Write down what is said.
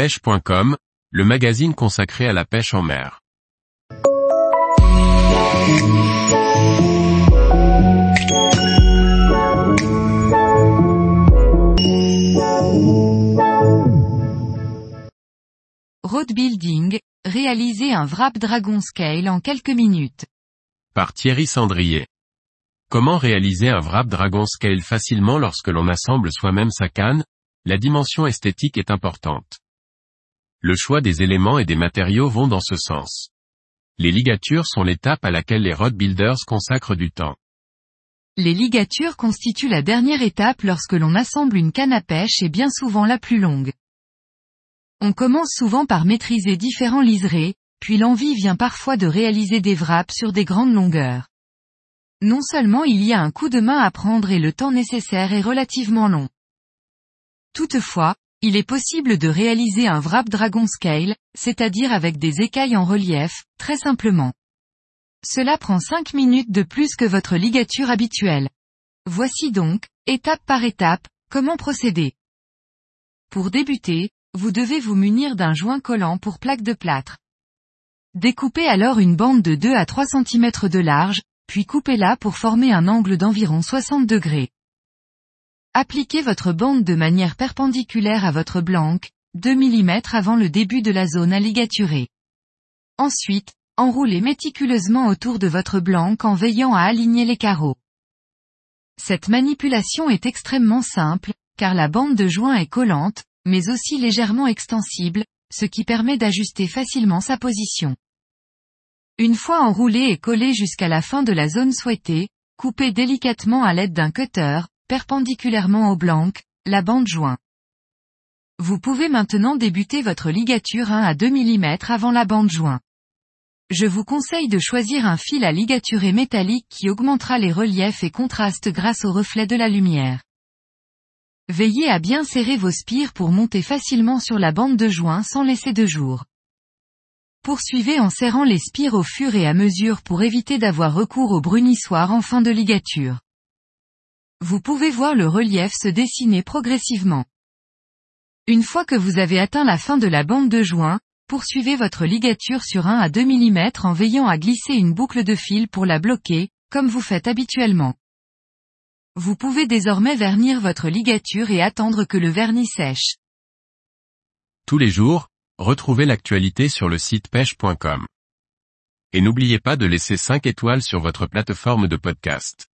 pêche.com, le magazine consacré à la pêche en mer. Road Building, réaliser un wrap Dragon Scale en quelques minutes. Par Thierry Sandrier. Comment réaliser un wrap Dragon Scale facilement lorsque l'on assemble soi-même sa canne? La dimension esthétique est importante. Le choix des éléments et des matériaux vont dans ce sens. Les ligatures sont l'étape à laquelle les rod builders consacrent du temps. Les ligatures constituent la dernière étape lorsque l'on assemble une canne à pêche et bien souvent la plus longue. On commence souvent par maîtriser différents liserés, puis l'envie vient parfois de réaliser des wraps sur des grandes longueurs. Non seulement il y a un coup de main à prendre et le temps nécessaire est relativement long. Toutefois, il est possible de réaliser un wrap dragon scale, c'est-à-dire avec des écailles en relief, très simplement. Cela prend 5 minutes de plus que votre ligature habituelle. Voici donc, étape par étape, comment procéder. Pour débuter, vous devez vous munir d'un joint collant pour plaque de plâtre. Découpez alors une bande de 2 à 3 cm de large, puis coupez-la pour former un angle d'environ 60 degrés. Appliquez votre bande de manière perpendiculaire à votre blanque, 2 mm avant le début de la zone à ligaturer. Ensuite, enroulez méticuleusement autour de votre blanque en veillant à aligner les carreaux. Cette manipulation est extrêmement simple, car la bande de joint est collante, mais aussi légèrement extensible, ce qui permet d'ajuster facilement sa position. Une fois enroulé et collé jusqu'à la fin de la zone souhaitée, coupez délicatement à l'aide d'un cutter, perpendiculairement au blanc, la bande joint. Vous pouvez maintenant débuter votre ligature 1 à 2 mm avant la bande joint. Je vous conseille de choisir un fil à ligaturer métallique qui augmentera les reliefs et contrastes grâce au reflet de la lumière. Veillez à bien serrer vos spires pour monter facilement sur la bande de joint sans laisser de jour. Poursuivez en serrant les spires au fur et à mesure pour éviter d'avoir recours au brunissoir en fin de ligature. Vous pouvez voir le relief se dessiner progressivement. Une fois que vous avez atteint la fin de la bande de joint, poursuivez votre ligature sur 1 à 2 mm en veillant à glisser une boucle de fil pour la bloquer, comme vous faites habituellement. Vous pouvez désormais vernir votre ligature et attendre que le vernis sèche. Tous les jours, retrouvez l'actualité sur le site pêche.com. Et n'oubliez pas de laisser 5 étoiles sur votre plateforme de podcast.